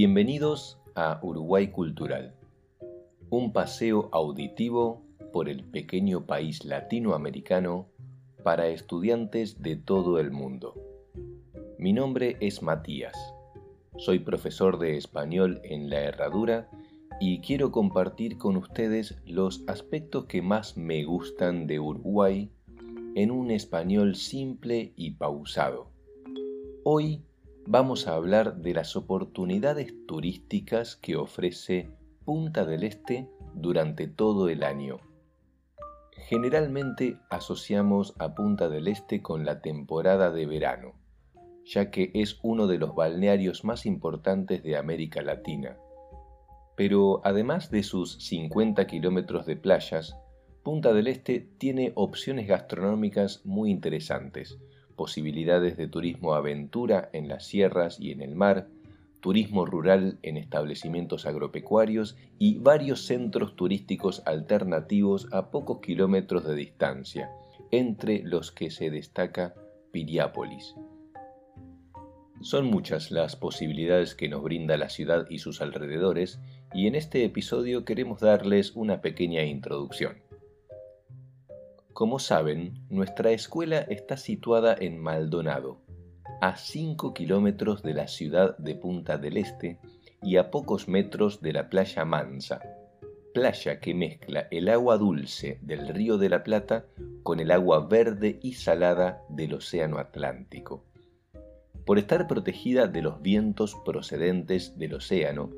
Bienvenidos a Uruguay Cultural, un paseo auditivo por el pequeño país latinoamericano para estudiantes de todo el mundo. Mi nombre es Matías, soy profesor de español en La Herradura y quiero compartir con ustedes los aspectos que más me gustan de Uruguay en un español simple y pausado. Hoy vamos a hablar de las oportunidades turísticas que ofrece Punta del Este durante todo el año. Generalmente asociamos a Punta del Este con la temporada de verano, ya que es uno de los balnearios más importantes de América Latina. Pero además de sus 50 kilómetros de playas, Punta del Este tiene opciones gastronómicas muy interesantes, posibilidades de turismo aventura en las sierras y en el mar, turismo rural en establecimientos agropecuarios y varios centros turísticos alternativos a pocos kilómetros de distancia, entre los que se destaca Piriápolis. Son muchas las posibilidades que nos brinda la ciudad y sus alrededores, y en este episodio queremos darles una pequeña introducción. Como saben, nuestra escuela está situada en Maldonado, a 5 kilómetros de la ciudad de Punta del Este y a pocos metros de la playa Mansa, playa que mezcla el agua dulce del río de la Plata con el agua verde y salada del Océano Atlántico. Por estar protegida de los vientos procedentes del océano,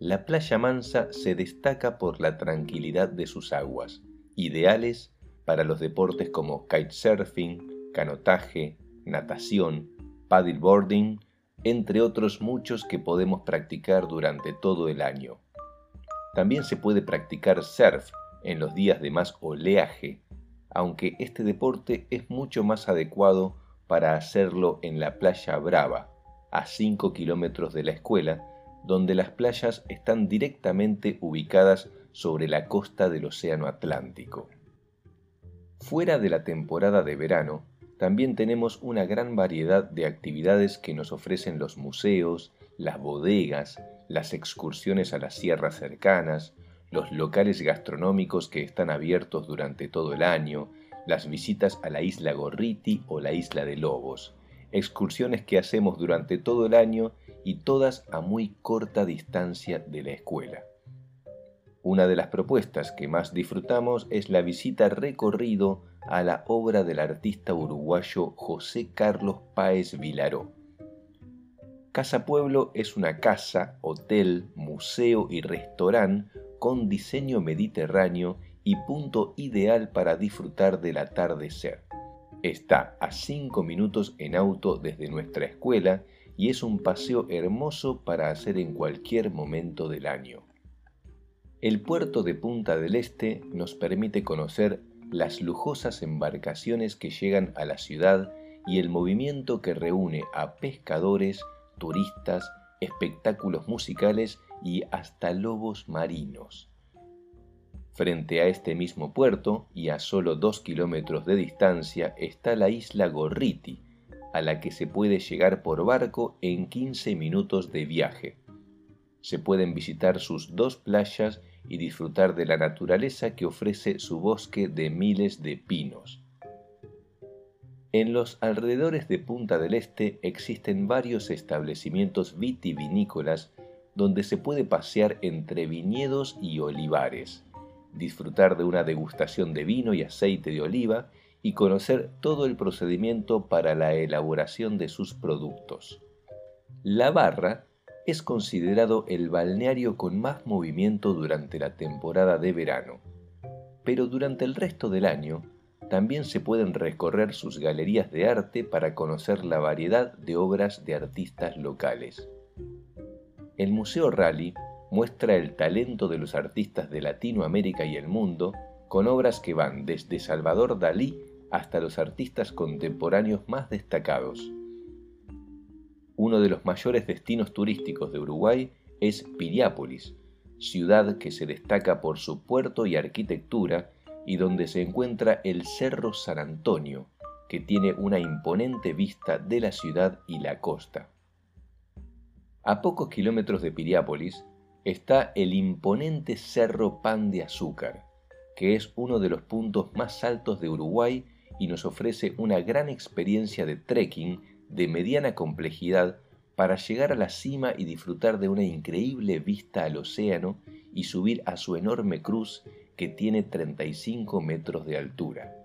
la playa Mansa se destaca por la tranquilidad de sus aguas, ideales para los deportes como kitesurfing, canotaje, natación, paddleboarding, entre otros muchos que podemos practicar durante todo el año. También se puede practicar surf en los días de más oleaje, aunque este deporte es mucho más adecuado para hacerlo en la playa Brava, a 5 kilómetros de la escuela, donde las playas están directamente ubicadas sobre la costa del Océano Atlántico. Fuera de la temporada de verano, también tenemos una gran variedad de actividades que nos ofrecen los museos, las bodegas, las excursiones a las sierras cercanas, los locales gastronómicos que están abiertos durante todo el año, las visitas a la isla Gorriti o la isla de Lobos, excursiones que hacemos durante todo el año y todas a muy corta distancia de la escuela. Una de las propuestas que más disfrutamos es la visita recorrido a la obra del artista uruguayo José Carlos Páez Vilaró. Casa Pueblo es una casa, hotel, museo y restaurante con diseño mediterráneo y punto ideal para disfrutar del atardecer. Está a 5 minutos en auto desde nuestra escuela y es un paseo hermoso para hacer en cualquier momento del año. El puerto de Punta del Este nos permite conocer las lujosas embarcaciones que llegan a la ciudad y el movimiento que reúne a pescadores, turistas, espectáculos musicales y hasta lobos marinos. Frente a este mismo puerto y a solo dos kilómetros de distancia está la isla Gorriti, a la que se puede llegar por barco en 15 minutos de viaje. Se pueden visitar sus dos playas y disfrutar de la naturaleza que ofrece su bosque de miles de pinos. En los alrededores de Punta del Este existen varios establecimientos vitivinícolas donde se puede pasear entre viñedos y olivares, disfrutar de una degustación de vino y aceite de oliva y conocer todo el procedimiento para la elaboración de sus productos. La barra es considerado el balneario con más movimiento durante la temporada de verano, pero durante el resto del año también se pueden recorrer sus galerías de arte para conocer la variedad de obras de artistas locales. El Museo Rally muestra el talento de los artistas de Latinoamérica y el mundo con obras que van desde Salvador Dalí hasta los artistas contemporáneos más destacados. Uno de los mayores destinos turísticos de Uruguay es Piriápolis, ciudad que se destaca por su puerto y arquitectura y donde se encuentra el Cerro San Antonio, que tiene una imponente vista de la ciudad y la costa. A pocos kilómetros de Piriápolis está el imponente Cerro Pan de Azúcar, que es uno de los puntos más altos de Uruguay y nos ofrece una gran experiencia de trekking de mediana complejidad para llegar a la cima y disfrutar de una increíble vista al océano y subir a su enorme cruz que tiene 35 metros de altura.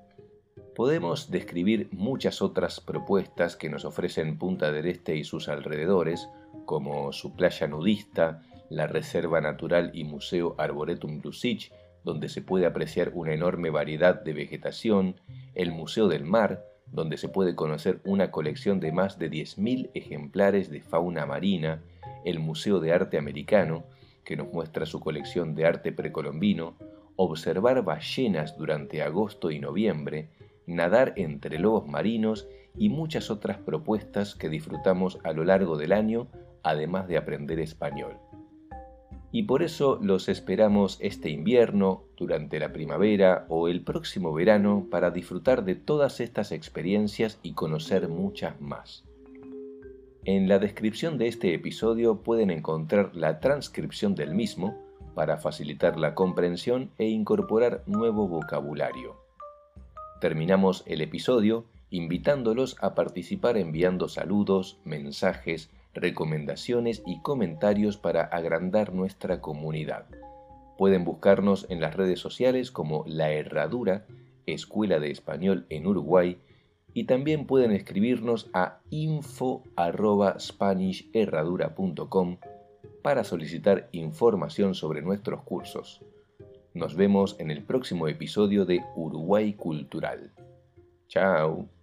Podemos describir muchas otras propuestas que nos ofrecen Punta del Este y sus alrededores, como su playa nudista, la Reserva Natural y Museo Arboretum Lusich, donde se puede apreciar una enorme variedad de vegetación, el Museo del Mar, donde se puede conocer una colección de más de 10.000 ejemplares de fauna marina, el Museo de Arte Americano, que nos muestra su colección de arte precolombino, observar ballenas durante agosto y noviembre, nadar entre lobos marinos y muchas otras propuestas que disfrutamos a lo largo del año, además de aprender español y por eso los esperamos este invierno, durante la primavera o el próximo verano para disfrutar de todas estas experiencias y conocer muchas más. En la descripción de este episodio pueden encontrar la transcripción del mismo para facilitar la comprensión e incorporar nuevo vocabulario. Terminamos el episodio invitándolos a participar enviando saludos, mensajes, recomendaciones y comentarios para agrandar nuestra comunidad. Pueden buscarnos en las redes sociales como La Herradura, Escuela de Español en Uruguay, y también pueden escribirnos a info.spanishherradura.com para solicitar información sobre nuestros cursos. Nos vemos en el próximo episodio de Uruguay Cultural. Chao.